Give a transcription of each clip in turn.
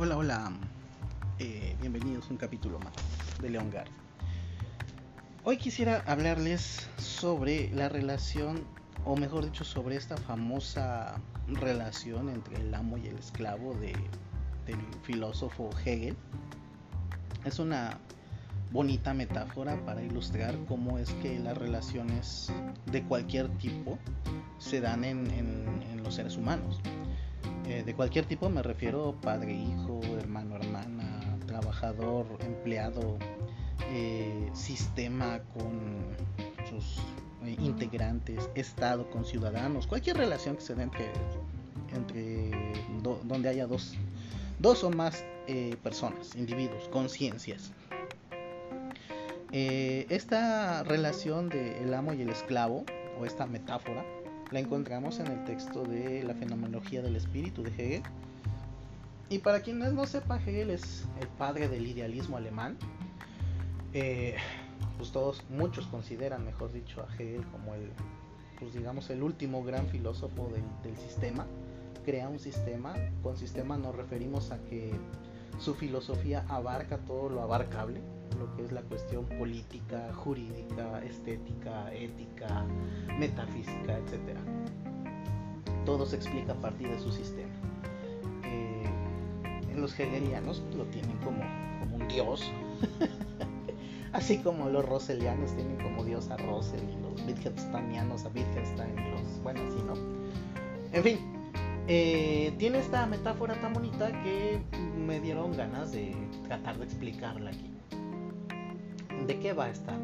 Hola, hola. Eh, bienvenidos a un capítulo más de León Gar. Hoy quisiera hablarles sobre la relación, o mejor dicho, sobre esta famosa relación entre el amo y el esclavo de, del filósofo Hegel. Es una bonita metáfora para ilustrar cómo es que las relaciones de cualquier tipo se dan en, en, los seres humanos. Eh, de cualquier tipo me refiero padre, hijo, hermano, hermana, trabajador, empleado, eh, sistema con sus eh, integrantes, Estado con ciudadanos, cualquier relación que se dé entre, entre donde haya dos, dos o más personas, individuos, conciencias. Esta relación del amo y el esclavo, o esta metáfora, la encontramos en el texto de la fenomenología del espíritu de Hegel. Y para quienes no sepan, Hegel es el padre del idealismo alemán. Eh, pues todos, muchos consideran, mejor dicho, a Hegel como el, pues digamos, el último gran filósofo del, del sistema. Crea un sistema, con sistema nos referimos a que su filosofía abarca todo lo abarcable, lo que es la cuestión política, jurídica, estética, ética, metafísica, etc. Todo se explica a partir de su sistema. Eh, en los hegelianos lo tienen como, un dios, así como los roselianos tienen como dios a Russell y los Wittgensteinianos a Wittgenstein y los, bueno, así no. En fin, eh, tiene esta metáfora tan bonita que me dieron ganas de tratar de explicarla aquí. ¿De qué va esta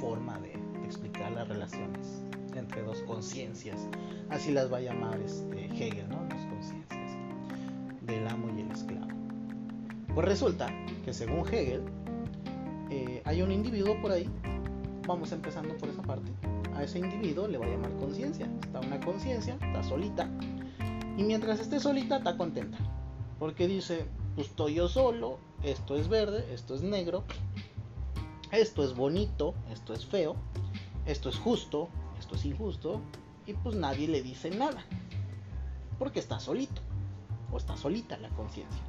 forma de explicar las relaciones entre dos conciencias? Así las va a llamar este Hegel, ¿no? Dos conciencias del amo y el esclavo. Pues resulta que según Hegel eh, hay un individuo por ahí, vamos empezando por esa parte, a ese individuo le va a llamar conciencia. Está una conciencia, está solita, y mientras esté solita, está contenta. Porque dice, pues estoy yo solo, esto es verde, esto es negro, esto es bonito, esto es feo, esto es justo, esto es injusto, y pues nadie le dice nada. Porque está solito, o está solita la conciencia.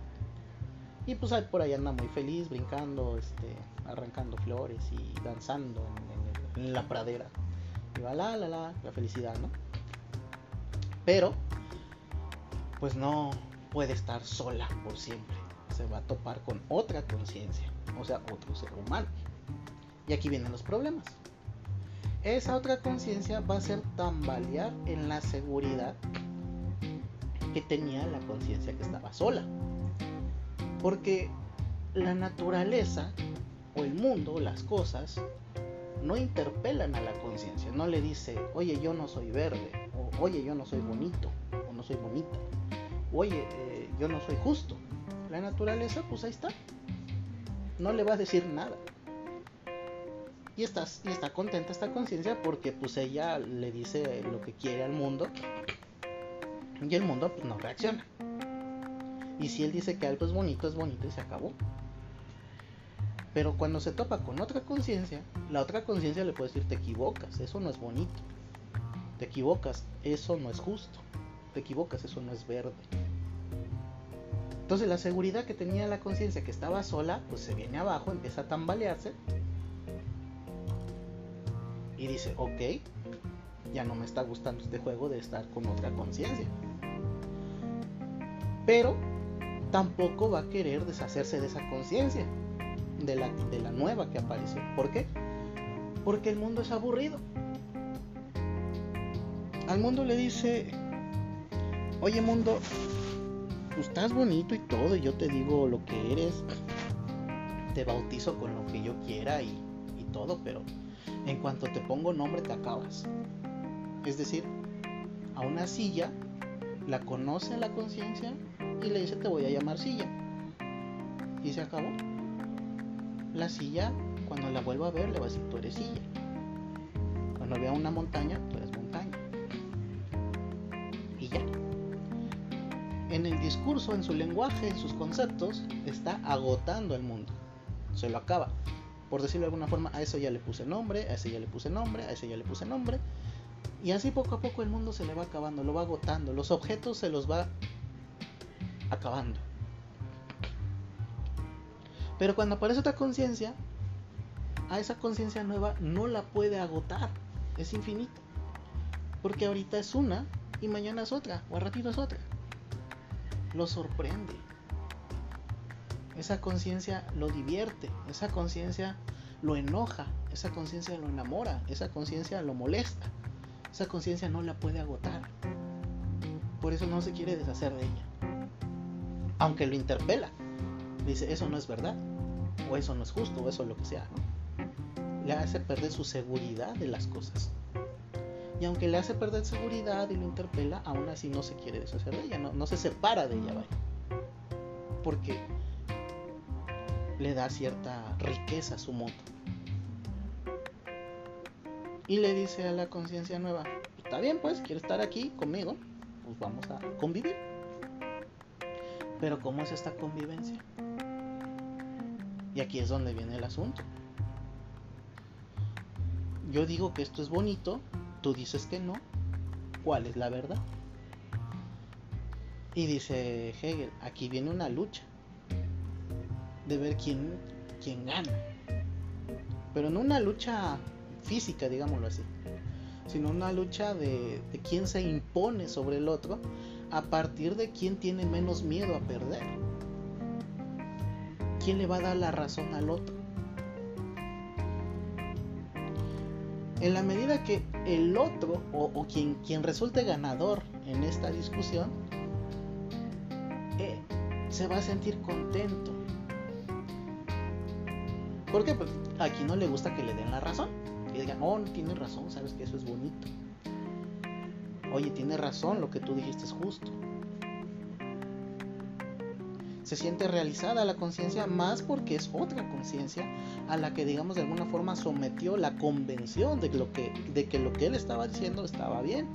Y pues por ahí anda muy feliz, brincando, este, arrancando flores y danzando en, la pradera. Y va la, la, la, la felicidad, ¿no? Pero pues no puede estar sola por siempre. Se va a topar con otra conciencia, o sea, otro ser humano. Y aquí vienen los problemas. Esa otra conciencia va a ser tambalear en la seguridad que tenía la conciencia que estaba sola. Porque la naturaleza o el mundo, las cosas, no interpelan a la conciencia, no le dice, oye, yo no soy verde, o oye, yo no soy bonito, o no soy bonita oye, eh, yo no soy justo. La naturaleza, pues ahí está. No le va a decir nada. Y, está contenta esta conciencia porque pues ella le dice lo que quiere al mundo. Y el mundo pues no reacciona. Y si él dice que algo es bonito, es bonito y se acabó. Pero cuando se topa con otra conciencia, la otra conciencia le puede decir te equivocas, eso no es bonito. Te equivocas, eso no es justo. Te equivocas, eso no es verde. Entonces la seguridad que tenía la conciencia que estaba sola, pues se viene abajo, empieza a tambalearse. Y dice, ok, ya no me está gustando este juego de estar con otra conciencia. Pero tampoco va a querer deshacerse de esa conciencia, de la, de la nueva que apareció. ¿Por qué? Porque el mundo es aburrido. Al mundo le dice, oye mundo, pues estás bonito y todo, y yo te digo lo que eres, te bautizo con lo que yo quiera y, todo, pero en cuanto te pongo nombre te acabas. Es decir, a una silla la conoce la conciencia y le dice te voy a llamar silla. Y se acabó. La silla, cuando la vuelva a ver, le va a decir tú eres silla. Cuando vea una montaña, tú eres en el discurso, en su lenguaje, en sus conceptos, está agotando el mundo. Se lo acaba. Por decirlo de alguna forma, a eso ya le puse nombre, a ese ya le puse nombre, a ese ya le puse nombre. Y así poco a poco el mundo se le va acabando, lo va agotando. Los objetos se los va acabando. Pero cuando aparece otra conciencia, a esa conciencia nueva no la puede agotar. Es infinito. Porque ahorita es una y mañana es otra, o al ratito es otra. Lo sorprende. Esa conciencia lo divierte, esa conciencia lo enoja, esa conciencia lo enamora, esa conciencia lo molesta, esa conciencia no la puede agotar. Por eso no se quiere deshacer de ella. Aunque lo interpela. Dice, eso no es verdad, o eso no es justo, o eso es lo que sea. Le hace perder su seguridad de las cosas. Y aunque le hace perder seguridad y lo interpela, aún así no se quiere deshacer de ella, no, no se separa de ella, vaya. Porque le da cierta riqueza a su moto. Y le dice a la conciencia nueva, está bien pues, quiere estar aquí conmigo, pues vamos a convivir. Pero ¿cómo es esta convivencia? Y aquí es donde viene el asunto. Yo digo que esto es bonito, tú dices que no. ¿Cuál es la verdad? Y dice Hegel, aquí viene una lucha de ver quién, quién gana. Pero no una lucha física, digámoslo así, sino una lucha de, de quién se impone sobre el otro a partir de quién tiene menos miedo a perder. ¿Quién le va a dar la razón al otro? En la medida que el otro o, quien, quien, resulte ganador en esta discusión eh, se va a sentir contento. Porque pues, aquí no le gusta que le den la razón. Que digan, oh, no tiene razón, sabes que eso es bonito. Oye, tiene razón, lo que tú dijiste es justo. Se siente realizada la conciencia más porque es otra conciencia a la que, digamos, de alguna forma sometió la convención de, lo que, de que lo que él estaba diciendo estaba bien.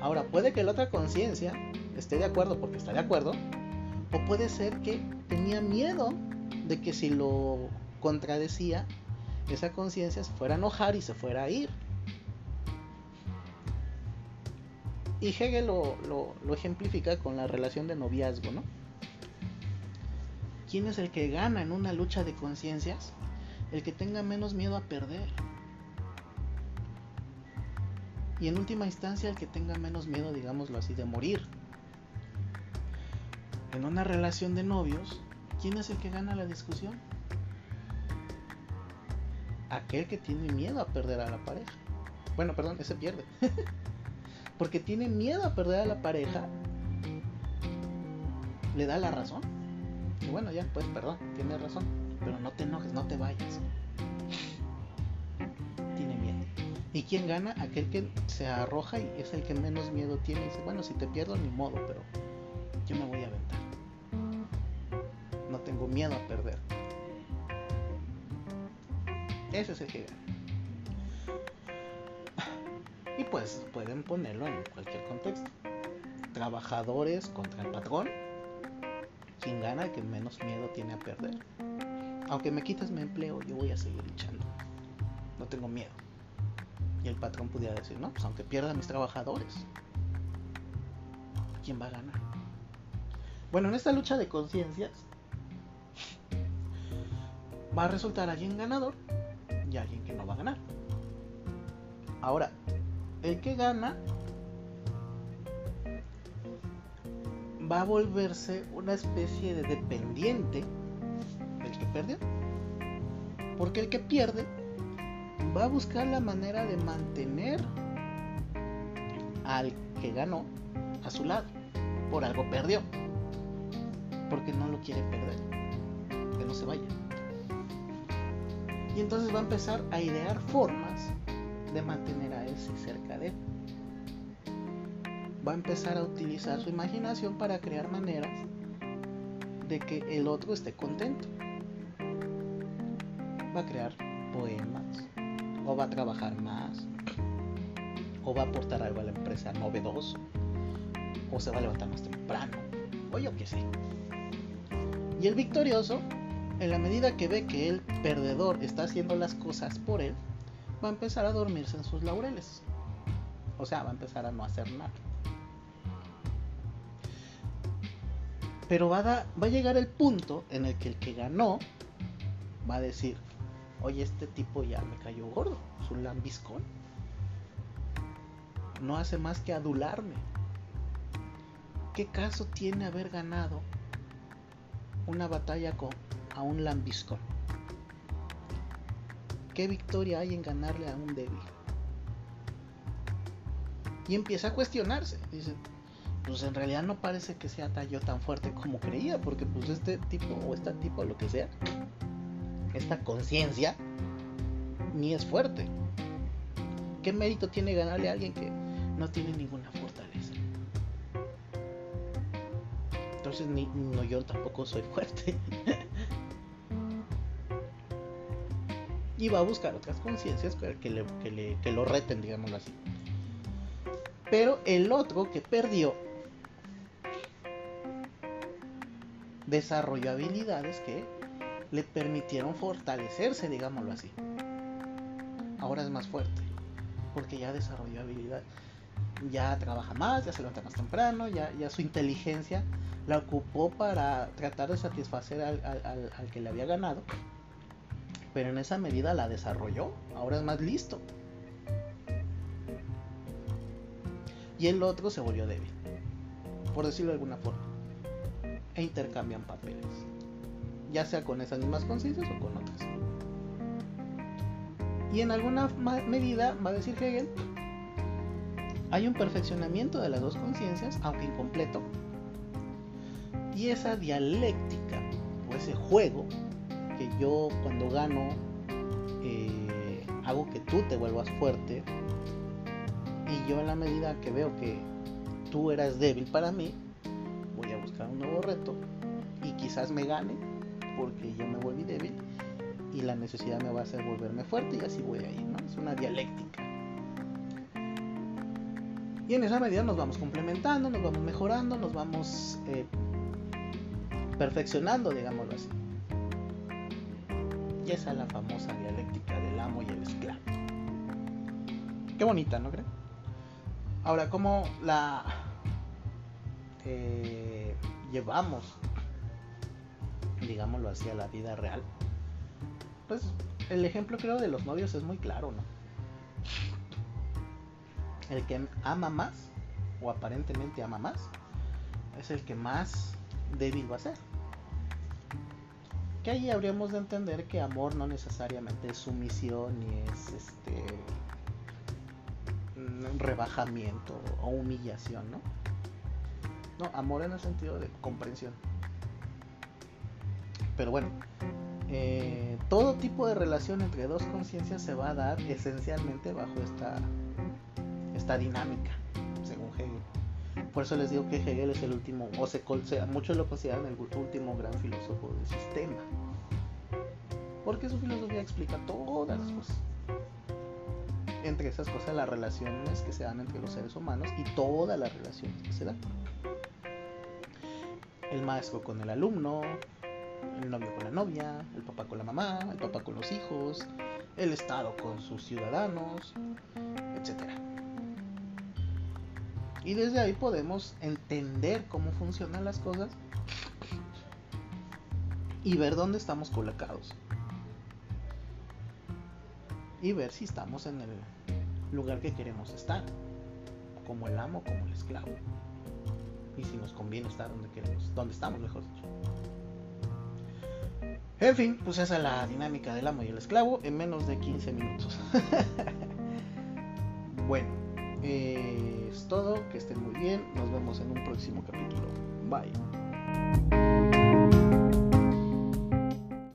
Ahora, puede que la otra conciencia esté de acuerdo porque está de acuerdo, o puede ser que tenía miedo de que si lo contradecía, esa conciencia se fuera a enojar y se fuera a ir. Y Hegel lo, lo, ejemplifica con la relación de noviazgo, ¿no? ¿Quién es el que gana en una lucha de conciencias? El que tenga menos miedo a perder. Y en última instancia el que tenga menos miedo, digámoslo así, de morir. En una relación de novios, ¿quién es el que gana la discusión? aquel que tiene miedo a perder a la pareja. Bueno, perdón, ese pierde. Porque tiene miedo a perder a la pareja. Le da la razón. Y bueno, ya, pues perdón, tiene razón. Pero no te enojes, no te vayas. Tiene miedo. ¿Y quién gana? Aquel que se arroja y es el que menos miedo tiene. Y dice, bueno, si te pierdo, ni modo, pero yo me voy a aventar. No tengo miedo a perder. Ese es el que gana. Y pues pueden ponerlo en cualquier contexto. Trabajadores contra el patrón. Quien gana, el que menos miedo tiene a perder. Aunque me quites mi empleo, yo voy a seguir luchando. No tengo miedo. Y el patrón pudiera decir, no, pues aunque pierda mis trabajadores, ¿quién va a ganar? Bueno, en esta lucha de conciencias va a resultar alguien ganador y alguien que no va a ganar. Ahora, el que gana va a volverse una especie de dependiente del que perdió. Porque el que pierde va a buscar la manera de mantener al que ganó a su lado. Por algo perdió. Porque no lo quiere perder. Que no se vaya. Y entonces va a empezar a idear formas de mantener a ese cerca de él. Va a empezar a utilizar su imaginación para crear maneras de que el otro esté contento. Va a crear poemas, o va a trabajar más, o va a aportar algo a la empresa novedoso, o se va a levantar más temprano, o yo qué sé. Y el victorioso en la medida que ve que el perdedor está haciendo las cosas por él, va a empezar a dormirse en sus laureles. O sea, va a empezar a no hacer nada. Pero va a, llegar el punto en el que el que ganó va a decir, oye, este tipo ya me cayó gordo, es un lambiscón. No hace más que adularme. ¿Qué caso tiene haber ganado una batalla con, a un lambiscón? ¿Qué victoria hay en ganarle a un débil? Y empieza a cuestionarse. Dice, pues en realidad no parece que sea yo tan fuerte como creía, porque pues este tipo o esta tipo, lo que sea, esta conciencia, ni es fuerte. ¿Qué mérito tiene ganarle a alguien que no tiene ninguna fortaleza? Entonces ni, no, yo tampoco soy fuerte. y va a buscar otras conciencias que, que lo reten, digámoslo así. Pero el otro que perdió desarrolló habilidades que le permitieron fortalecerse, digámoslo así. Ahora es más fuerte, porque ya desarrolló habilidad. Ya trabaja más, ya se levanta más temprano, ya, ya su inteligencia la ocupó para tratar de satisfacer al, al que le había ganado. Pero en esa medida la desarrolló, ahora es más listo. Y el otro se volvió débil, por decirlo de alguna forma. E intercambian papeles ya sea con esas mismas conciencias o con otras. Y en alguna medida, va a decir Hegel, hay un perfeccionamiento de las dos conciencias, aunque incompleto, y esa dialéctica o ese juego que yo cuando gano eh, hago que tú te vuelvas fuerte y yo en la medida que veo que tú eras débil para mí, voy a buscar un nuevo reto y quizás me gane porque yo me volví débil y la necesidad me va a hacer volverme fuerte y así voy a ir, ¿no? Es una dialéctica. Y en esa medida nos vamos complementando, nos vamos mejorando, nos vamos eh, perfeccionando, digámoslo así. Es la famosa dialéctica del amo y el esclavo. Qué bonita, ¿no creen? Ahora, ¿cómo la eh, llevamos digámoslo así, a la vida real, pues el ejemplo creo de los novios es muy claro, ¿no? El que ama más, o aparentemente ama más, es el que más débil va a ser. Que ahí habríamos de entender que amor no necesariamente es sumisión ni es este rebajamiento o humillación, ¿no? No, amor en el sentido de comprensión. Pero bueno, eh, todo tipo de relación entre dos conciencias se va a dar esencialmente bajo esta, esta dinámica, según Hegel. Por eso les digo que Hegel es el último, o se, muchos lo consideran el último gran filósofo del sistema. Porque su filosofía explica todas las cosas. Entre esas cosas, las relaciones que se dan entre los seres humanos y todas las relaciones que se dan. El maestro con el alumno, el novio con la novia, el papá con la mamá, el papá con los hijos, el Estado con sus ciudadanos, etc. Y desde ahí podemos entender cómo funcionan las cosas y ver dónde estamos colocados. Y ver si estamos en el lugar que queremos estar, como el amo, como el esclavo. Y si nos conviene estar donde queremos, donde estamos, mejor dicho. En fin, pues esa es la dinámica del amo y el esclavo en menos de 15 minutos. bueno, eh, es todo, que estén muy bien, nos vemos en un próximo capítulo. Bye.